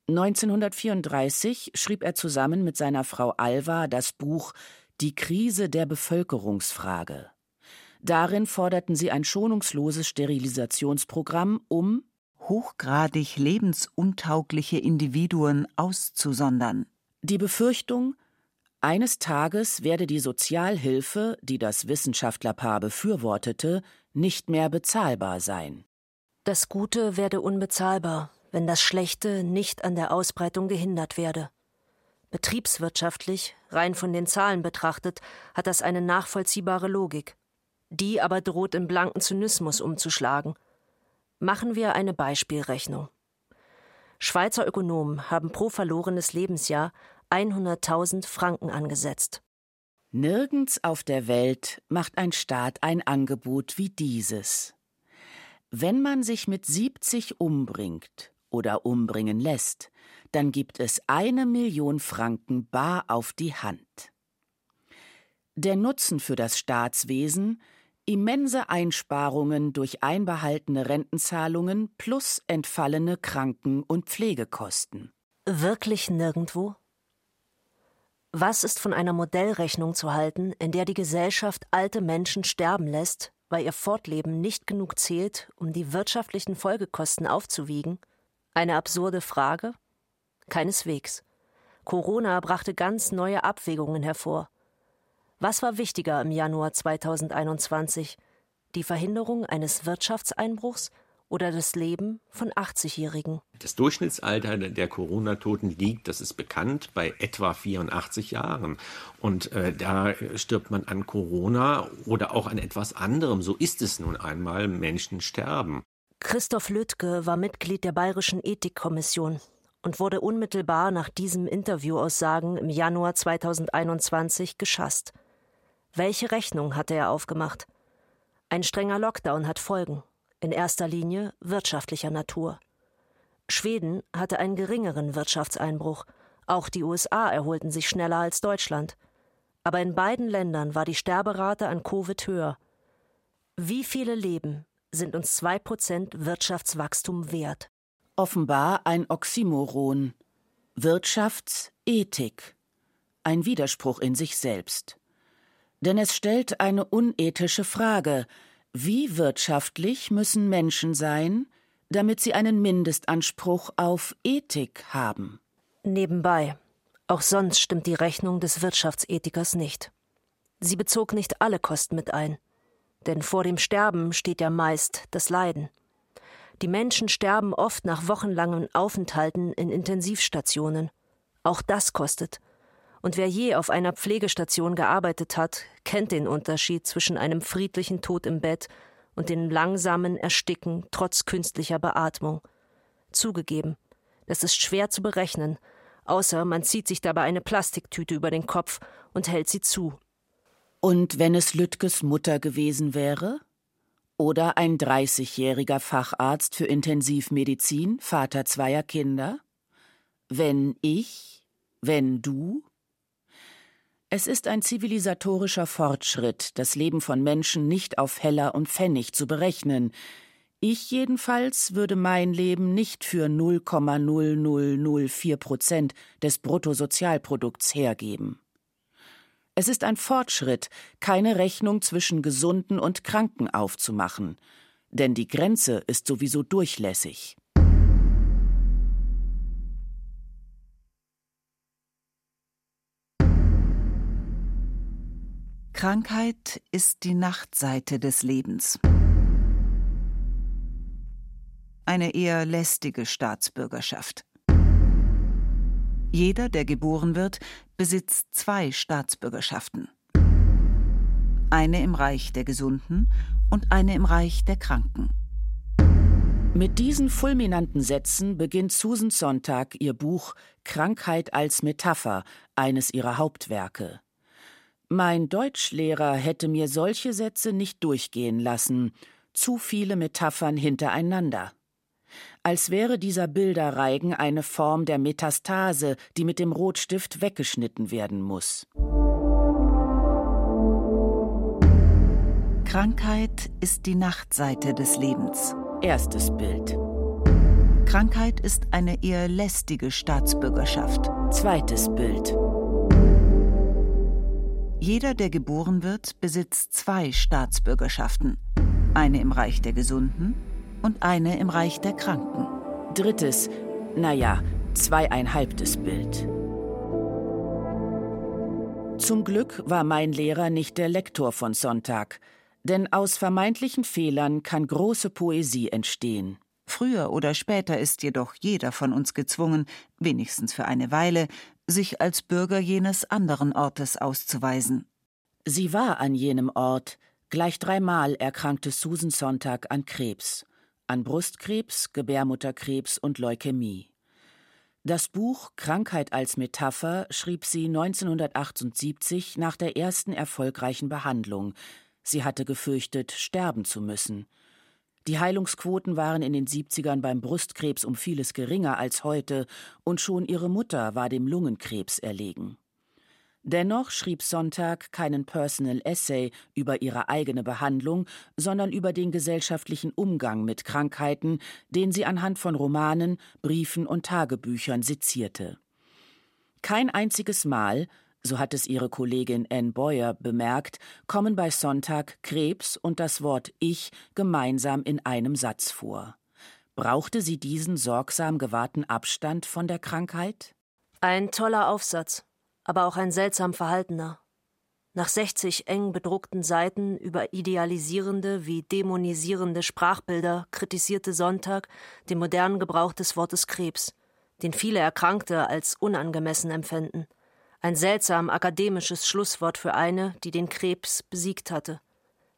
1934 schrieb er zusammen mit seiner Frau Alva das Buch Die Krise der Bevölkerungsfrage. Darin forderten sie ein schonungsloses Sterilisationsprogramm, um hochgradig lebensuntaugliche Individuen auszusondern. Die Befürchtung, eines Tages werde die Sozialhilfe, die das Wissenschaftlerpaar befürwortete, nicht mehr bezahlbar sein. Das Gute werde unbezahlbar, wenn das Schlechte nicht an der Ausbreitung gehindert werde. Betriebswirtschaftlich, rein von den Zahlen betrachtet, hat das eine nachvollziehbare Logik. Die aber droht in blanken Zynismus umzuschlagen. Machen wir eine Beispielrechnung. Schweizer Ökonomen haben pro verlorenes Lebensjahr 100.000 Franken angesetzt. Nirgends auf der Welt macht ein Staat ein Angebot wie dieses. Wenn man sich mit 70 umbringt oder umbringen lässt, dann gibt es eine Million Franken bar auf die Hand. Der Nutzen für das Staatswesen immense Einsparungen durch einbehaltene Rentenzahlungen plus entfallene Kranken- und Pflegekosten. Wirklich nirgendwo? Was ist von einer Modellrechnung zu halten, in der die Gesellschaft alte Menschen sterben lässt, weil ihr Fortleben nicht genug zählt, um die wirtschaftlichen Folgekosten aufzuwiegen? Eine absurde Frage? Keineswegs. Corona brachte ganz neue Abwägungen hervor. Was war wichtiger im Januar 2021? Die Verhinderung eines Wirtschaftseinbruchs oder das Leben von 80-Jährigen? Das Durchschnittsalter der Corona-Toten liegt, das ist bekannt, bei etwa 84 Jahren. Und äh, da stirbt man an Corona oder auch an etwas anderem. So ist es nun einmal. Menschen sterben. Christoph Lüttke war Mitglied der Bayerischen Ethikkommission und wurde unmittelbar nach diesem Interviewaussagen im Januar 2021 geschasst. Welche Rechnung hatte er aufgemacht? Ein strenger Lockdown hat Folgen, in erster Linie wirtschaftlicher Natur. Schweden hatte einen geringeren Wirtschaftseinbruch, auch die USA erholten sich schneller als Deutschland. Aber in beiden Ländern war die Sterberate an Covid höher. Wie viele Leben sind uns zwei Prozent Wirtschaftswachstum wert? Offenbar ein Oxymoron. Wirtschaftsethik. Ein Widerspruch in sich selbst denn es stellt eine unethische Frage Wie wirtschaftlich müssen Menschen sein, damit sie einen Mindestanspruch auf Ethik haben? Nebenbei, auch sonst stimmt die Rechnung des Wirtschaftsethikers nicht. Sie bezog nicht alle Kosten mit ein, denn vor dem Sterben steht ja meist das Leiden. Die Menschen sterben oft nach wochenlangen Aufenthalten in Intensivstationen. Auch das kostet, und wer je auf einer Pflegestation gearbeitet hat, kennt den Unterschied zwischen einem friedlichen Tod im Bett und dem langsamen Ersticken trotz künstlicher Beatmung. Zugegeben, das ist schwer zu berechnen, außer man zieht sich dabei eine Plastiktüte über den Kopf und hält sie zu. Und wenn es Lüttges Mutter gewesen wäre? Oder ein 30-jähriger Facharzt für Intensivmedizin, Vater zweier Kinder? Wenn ich? Wenn du? Es ist ein zivilisatorischer Fortschritt, das Leben von Menschen nicht auf Heller und Pfennig zu berechnen. Ich jedenfalls würde mein Leben nicht für 0,0004 Prozent des Bruttosozialprodukts hergeben. Es ist ein Fortschritt, keine Rechnung zwischen Gesunden und Kranken aufzumachen, denn die Grenze ist sowieso durchlässig. Krankheit ist die Nachtseite des Lebens. Eine eher lästige Staatsbürgerschaft. Jeder, der geboren wird, besitzt zwei Staatsbürgerschaften. Eine im Reich der Gesunden und eine im Reich der Kranken. Mit diesen fulminanten Sätzen beginnt Susan Sonntag ihr Buch Krankheit als Metapher, eines ihrer Hauptwerke. Mein Deutschlehrer hätte mir solche Sätze nicht durchgehen lassen, zu viele Metaphern hintereinander. als wäre dieser Bilderreigen eine Form der Metastase, die mit dem Rotstift weggeschnitten werden muss. Krankheit ist die Nachtseite des Lebens. Erstes Bild. Krankheit ist eine eher lästige Staatsbürgerschaft. Zweites Bild. Jeder, der geboren wird, besitzt zwei Staatsbürgerschaften. Eine im Reich der Gesunden und eine im Reich der Kranken. Drittes, naja, zweieinhalbtes Bild. Zum Glück war mein Lehrer nicht der Lektor von Sonntag, denn aus vermeintlichen Fehlern kann große Poesie entstehen. Früher oder später ist jedoch jeder von uns gezwungen, wenigstens für eine Weile, sich als Bürger jenes anderen Ortes auszuweisen. Sie war an jenem Ort, gleich dreimal erkrankte Susan Sonntag an Krebs, an Brustkrebs, Gebärmutterkrebs und Leukämie. Das Buch Krankheit als Metapher schrieb sie 1978 nach der ersten erfolgreichen Behandlung. Sie hatte gefürchtet, sterben zu müssen. Die Heilungsquoten waren in den 70ern beim Brustkrebs um vieles geringer als heute, und schon ihre Mutter war dem Lungenkrebs erlegen. Dennoch schrieb Sonntag keinen Personal Essay über ihre eigene Behandlung, sondern über den gesellschaftlichen Umgang mit Krankheiten, den sie anhand von Romanen, Briefen und Tagebüchern sezierte. Kein einziges Mal so hat es ihre Kollegin Ann Boyer bemerkt, kommen bei Sonntag Krebs und das Wort Ich gemeinsam in einem Satz vor. Brauchte sie diesen sorgsam gewahrten Abstand von der Krankheit? Ein toller Aufsatz, aber auch ein seltsam verhaltener. Nach 60 eng bedruckten Seiten über idealisierende wie dämonisierende Sprachbilder kritisierte Sonntag den modernen Gebrauch des Wortes Krebs, den viele Erkrankte als unangemessen empfänden – ein seltsam akademisches Schlusswort für eine, die den Krebs besiegt hatte.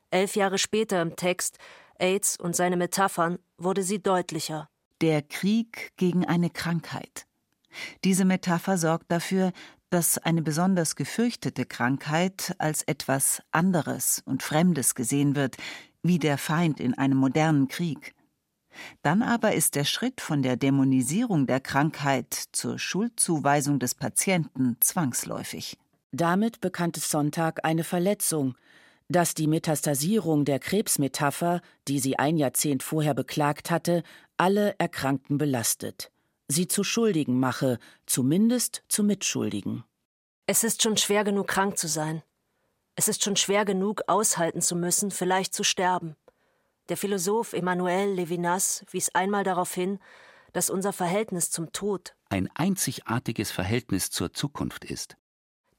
Elf Jahre später im Text AIDS und seine Metaphern wurde sie deutlicher. Der Krieg gegen eine Krankheit. Diese Metapher sorgt dafür, dass eine besonders gefürchtete Krankheit als etwas anderes und Fremdes gesehen wird, wie der Feind in einem modernen Krieg. Dann aber ist der Schritt von der Dämonisierung der Krankheit zur Schuldzuweisung des Patienten zwangsläufig. Damit bekannte Sonntag eine Verletzung, dass die Metastasierung der Krebsmetapher, die sie ein Jahrzehnt vorher beklagt hatte, alle Erkrankten belastet, sie zu Schuldigen mache, zumindest zu Mitschuldigen. Es ist schon schwer genug, krank zu sein. Es ist schon schwer genug, aushalten zu müssen, vielleicht zu sterben. Der Philosoph Emmanuel Levinas wies einmal darauf hin, dass unser Verhältnis zum Tod ein einzigartiges Verhältnis zur Zukunft ist.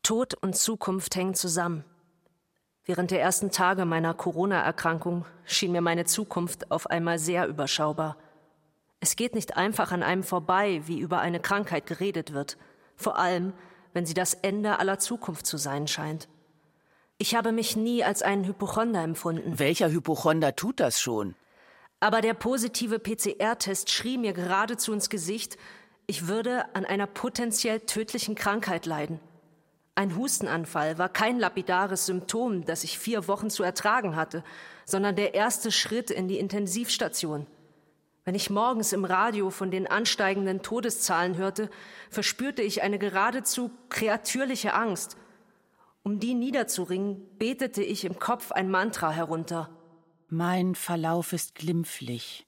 Tod und Zukunft hängen zusammen. Während der ersten Tage meiner Corona-Erkrankung schien mir meine Zukunft auf einmal sehr überschaubar. Es geht nicht einfach an einem vorbei, wie über eine Krankheit geredet wird, vor allem wenn sie das Ende aller Zukunft zu sein scheint. Ich habe mich nie als einen Hypochonder empfunden. Welcher Hypochonder tut das schon? Aber der positive PCR-Test schrie mir geradezu ins Gesicht, ich würde an einer potenziell tödlichen Krankheit leiden. Ein Hustenanfall war kein lapidares Symptom, das ich vier Wochen zu ertragen hatte, sondern der erste Schritt in die Intensivstation. Wenn ich morgens im Radio von den ansteigenden Todeszahlen hörte, verspürte ich eine geradezu kreatürliche Angst – um die niederzuringen, betete ich im Kopf ein Mantra herunter. Mein Verlauf ist glimpflich.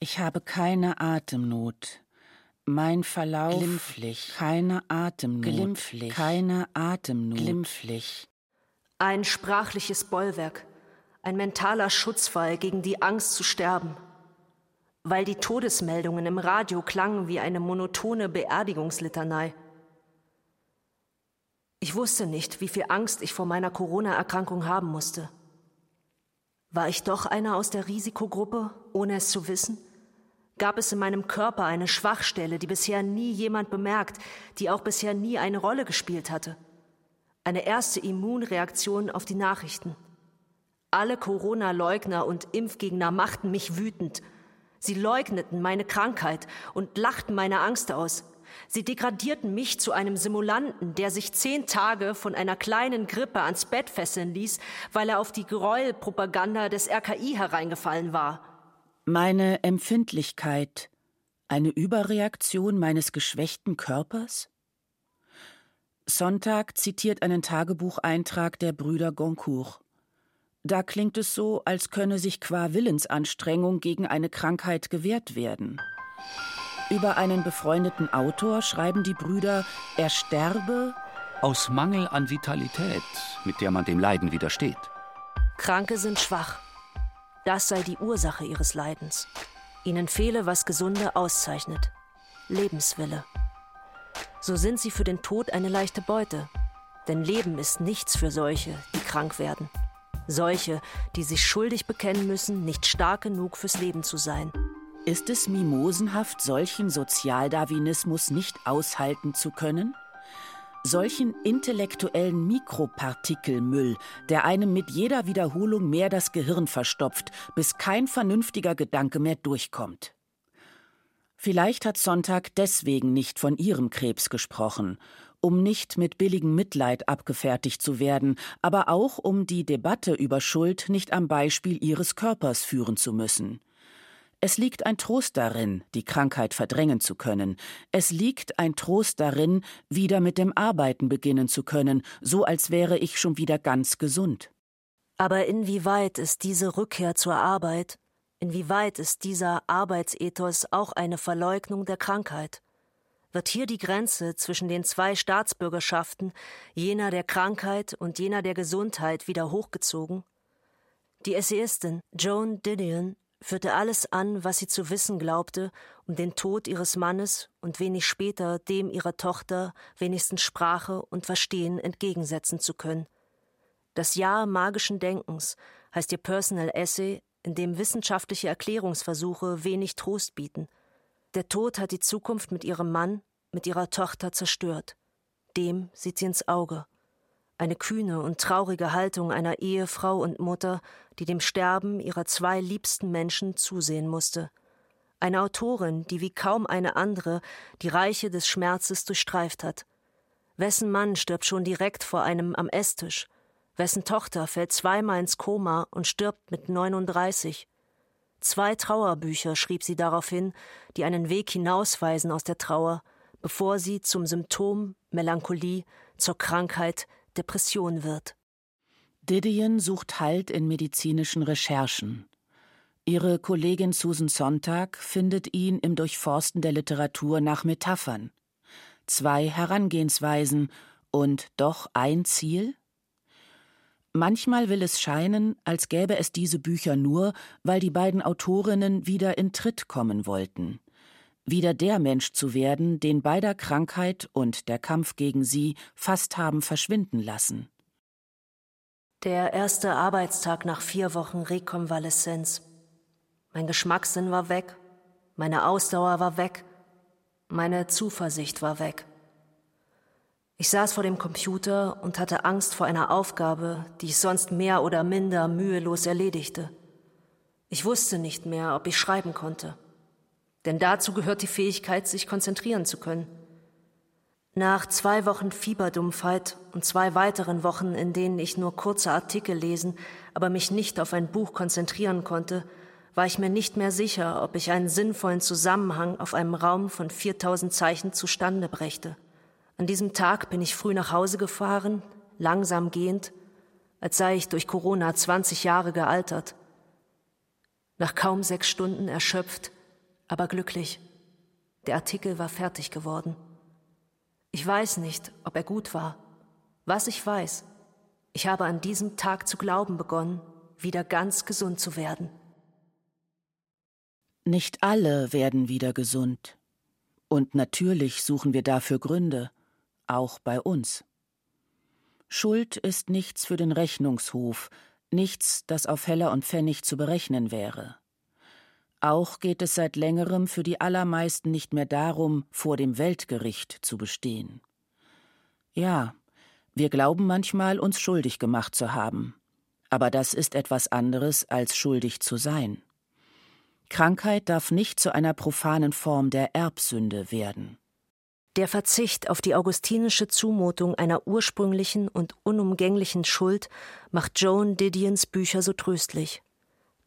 Ich habe keine Atemnot. Mein Verlauf glimpflich. Keine Atemnot. Glimpflich. Keine Atemnot. Glimpflich. Ein sprachliches Bollwerk, ein mentaler Schutzfall gegen die Angst zu sterben. Weil die Todesmeldungen im Radio klangen wie eine monotone Beerdigungslitanei. Ich wusste nicht, wie viel Angst ich vor meiner Corona-Erkrankung haben musste. War ich doch einer aus der Risikogruppe, ohne es zu wissen? Gab es in meinem Körper eine Schwachstelle, die bisher nie jemand bemerkt, die auch bisher nie eine Rolle gespielt hatte? Eine erste Immunreaktion auf die Nachrichten. Alle Corona-Leugner und Impfgegner machten mich wütend. Sie leugneten meine Krankheit und lachten meine Angst aus. Sie degradierten mich zu einem Simulanten, der sich zehn Tage von einer kleinen Grippe ans Bett fesseln ließ, weil er auf die Gräuelpropaganda des RKI hereingefallen war. Meine Empfindlichkeit eine Überreaktion meines geschwächten Körpers? Sonntag zitiert einen Tagebucheintrag der Brüder Goncourt. Da klingt es so, als könne sich qua Willensanstrengung gegen eine Krankheit gewehrt werden. Über einen befreundeten Autor schreiben die Brüder, er sterbe aus Mangel an Vitalität, mit der man dem Leiden widersteht. Kranke sind schwach. Das sei die Ursache ihres Leidens. Ihnen fehle, was Gesunde auszeichnet. Lebenswille. So sind sie für den Tod eine leichte Beute. Denn Leben ist nichts für solche, die krank werden. Solche, die sich schuldig bekennen müssen, nicht stark genug fürs Leben zu sein. Ist es mimosenhaft, solchen Sozialdarwinismus nicht aushalten zu können? Solchen intellektuellen Mikropartikelmüll, der einem mit jeder Wiederholung mehr das Gehirn verstopft, bis kein vernünftiger Gedanke mehr durchkommt. Vielleicht hat Sonntag deswegen nicht von ihrem Krebs gesprochen, um nicht mit billigem Mitleid abgefertigt zu werden, aber auch um die Debatte über Schuld nicht am Beispiel ihres Körpers führen zu müssen. Es liegt ein Trost darin, die Krankheit verdrängen zu können. Es liegt ein Trost darin, wieder mit dem Arbeiten beginnen zu können, so als wäre ich schon wieder ganz gesund. Aber inwieweit ist diese Rückkehr zur Arbeit, inwieweit ist dieser Arbeitsethos auch eine Verleugnung der Krankheit? Wird hier die Grenze zwischen den zwei Staatsbürgerschaften, jener der Krankheit und jener der Gesundheit, wieder hochgezogen? Die Essayistin Joan Didion führte alles an, was sie zu wissen glaubte, um den Tod ihres Mannes und wenig später dem ihrer Tochter wenigstens Sprache und Verstehen entgegensetzen zu können. Das Jahr magischen Denkens heißt ihr Personal Essay, in dem wissenschaftliche Erklärungsversuche wenig Trost bieten. Der Tod hat die Zukunft mit ihrem Mann, mit ihrer Tochter zerstört. Dem sieht sie ins Auge eine kühne und traurige Haltung einer Ehefrau und Mutter, die dem Sterben ihrer zwei liebsten Menschen zusehen musste. Eine Autorin, die wie kaum eine andere die Reiche des Schmerzes durchstreift hat. Wessen Mann stirbt schon direkt vor einem am Esstisch? Wessen Tochter fällt zweimal ins Koma und stirbt mit 39? Zwei Trauerbücher schrieb sie daraufhin, die einen Weg hinausweisen aus der Trauer, bevor sie zum Symptom Melancholie, zur Krankheit, Depression wird. Didion sucht Halt in medizinischen Recherchen. Ihre Kollegin Susan Sonntag findet ihn im Durchforsten der Literatur nach Metaphern. Zwei Herangehensweisen und doch ein Ziel? Manchmal will es scheinen, als gäbe es diese Bücher nur, weil die beiden Autorinnen wieder in Tritt kommen wollten wieder der Mensch zu werden, den beider Krankheit und der Kampf gegen sie fast haben verschwinden lassen. Der erste Arbeitstag nach vier Wochen Rekonvaleszenz. Mein Geschmackssinn war weg, meine Ausdauer war weg, meine Zuversicht war weg. Ich saß vor dem Computer und hatte Angst vor einer Aufgabe, die ich sonst mehr oder minder mühelos erledigte. Ich wusste nicht mehr, ob ich schreiben konnte denn dazu gehört die Fähigkeit, sich konzentrieren zu können. Nach zwei Wochen Fieberdumpfheit und zwei weiteren Wochen, in denen ich nur kurze Artikel lesen, aber mich nicht auf ein Buch konzentrieren konnte, war ich mir nicht mehr sicher, ob ich einen sinnvollen Zusammenhang auf einem Raum von 4000 Zeichen zustande brächte. An diesem Tag bin ich früh nach Hause gefahren, langsam gehend, als sei ich durch Corona 20 Jahre gealtert. Nach kaum sechs Stunden erschöpft, aber glücklich. Der Artikel war fertig geworden. Ich weiß nicht, ob er gut war. Was ich weiß, ich habe an diesem Tag zu glauben begonnen, wieder ganz gesund zu werden. Nicht alle werden wieder gesund. Und natürlich suchen wir dafür Gründe, auch bei uns. Schuld ist nichts für den Rechnungshof, nichts, das auf Heller und Pfennig zu berechnen wäre. Auch geht es seit längerem für die allermeisten nicht mehr darum, vor dem Weltgericht zu bestehen. Ja, wir glauben manchmal, uns schuldig gemacht zu haben. Aber das ist etwas anderes, als schuldig zu sein. Krankheit darf nicht zu einer profanen Form der Erbsünde werden. Der Verzicht auf die augustinische Zumutung einer ursprünglichen und unumgänglichen Schuld macht Joan Didions Bücher so tröstlich.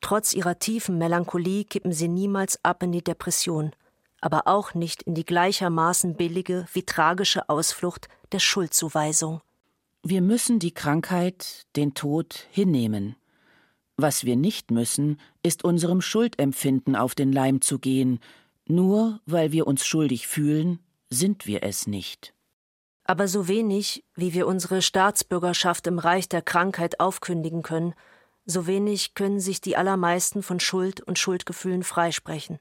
Trotz ihrer tiefen Melancholie kippen sie niemals ab in die Depression, aber auch nicht in die gleichermaßen billige wie tragische Ausflucht der Schuldzuweisung. Wir müssen die Krankheit, den Tod hinnehmen. Was wir nicht müssen, ist unserem Schuldempfinden auf den Leim zu gehen, nur weil wir uns schuldig fühlen, sind wir es nicht. Aber so wenig, wie wir unsere Staatsbürgerschaft im Reich der Krankheit aufkündigen können, so wenig können sich die allermeisten von Schuld und Schuldgefühlen freisprechen.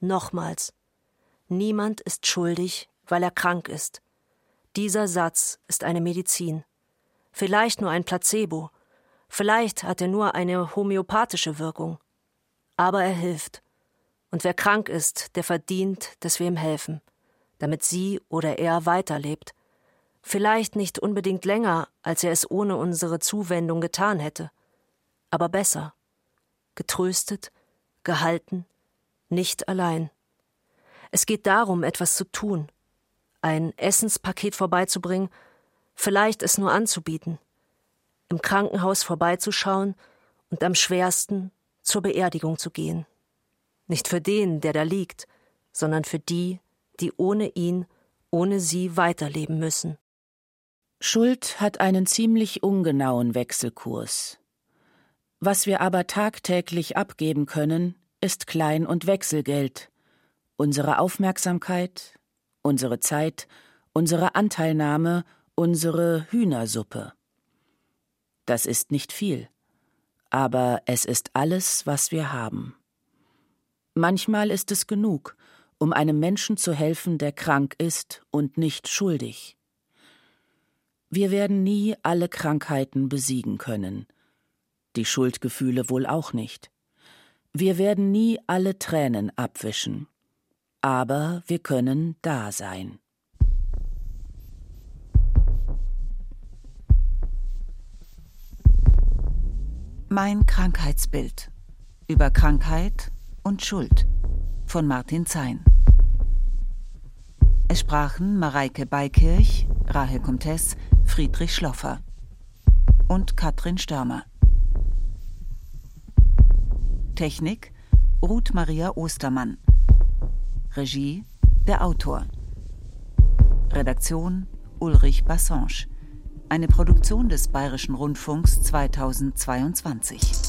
Nochmals. Niemand ist schuldig, weil er krank ist. Dieser Satz ist eine Medizin. Vielleicht nur ein Placebo. Vielleicht hat er nur eine homöopathische Wirkung. Aber er hilft. Und wer krank ist, der verdient, dass wir ihm helfen, damit sie oder er weiterlebt. Vielleicht nicht unbedingt länger, als er es ohne unsere Zuwendung getan hätte aber besser. Getröstet, gehalten, nicht allein. Es geht darum, etwas zu tun, ein Essenspaket vorbeizubringen, vielleicht es nur anzubieten, im Krankenhaus vorbeizuschauen und am schwersten zur Beerdigung zu gehen. Nicht für den, der da liegt, sondern für die, die ohne ihn, ohne sie weiterleben müssen. Schuld hat einen ziemlich ungenauen Wechselkurs. Was wir aber tagtäglich abgeben können, ist Klein- und Wechselgeld, unsere Aufmerksamkeit, unsere Zeit, unsere Anteilnahme, unsere Hühnersuppe. Das ist nicht viel, aber es ist alles, was wir haben. Manchmal ist es genug, um einem Menschen zu helfen, der krank ist und nicht schuldig. Wir werden nie alle Krankheiten besiegen können, die Schuldgefühle wohl auch nicht. Wir werden nie alle Tränen abwischen, aber wir können da sein. Mein Krankheitsbild über Krankheit und Schuld von Martin Zein. Es sprachen Mareike Beikirch, Rahel Comtesse, Friedrich Schloffer und Katrin Störmer. Technik Ruth Maria Ostermann. Regie der Autor. Redaktion Ulrich Bassange. Eine Produktion des Bayerischen Rundfunks 2022.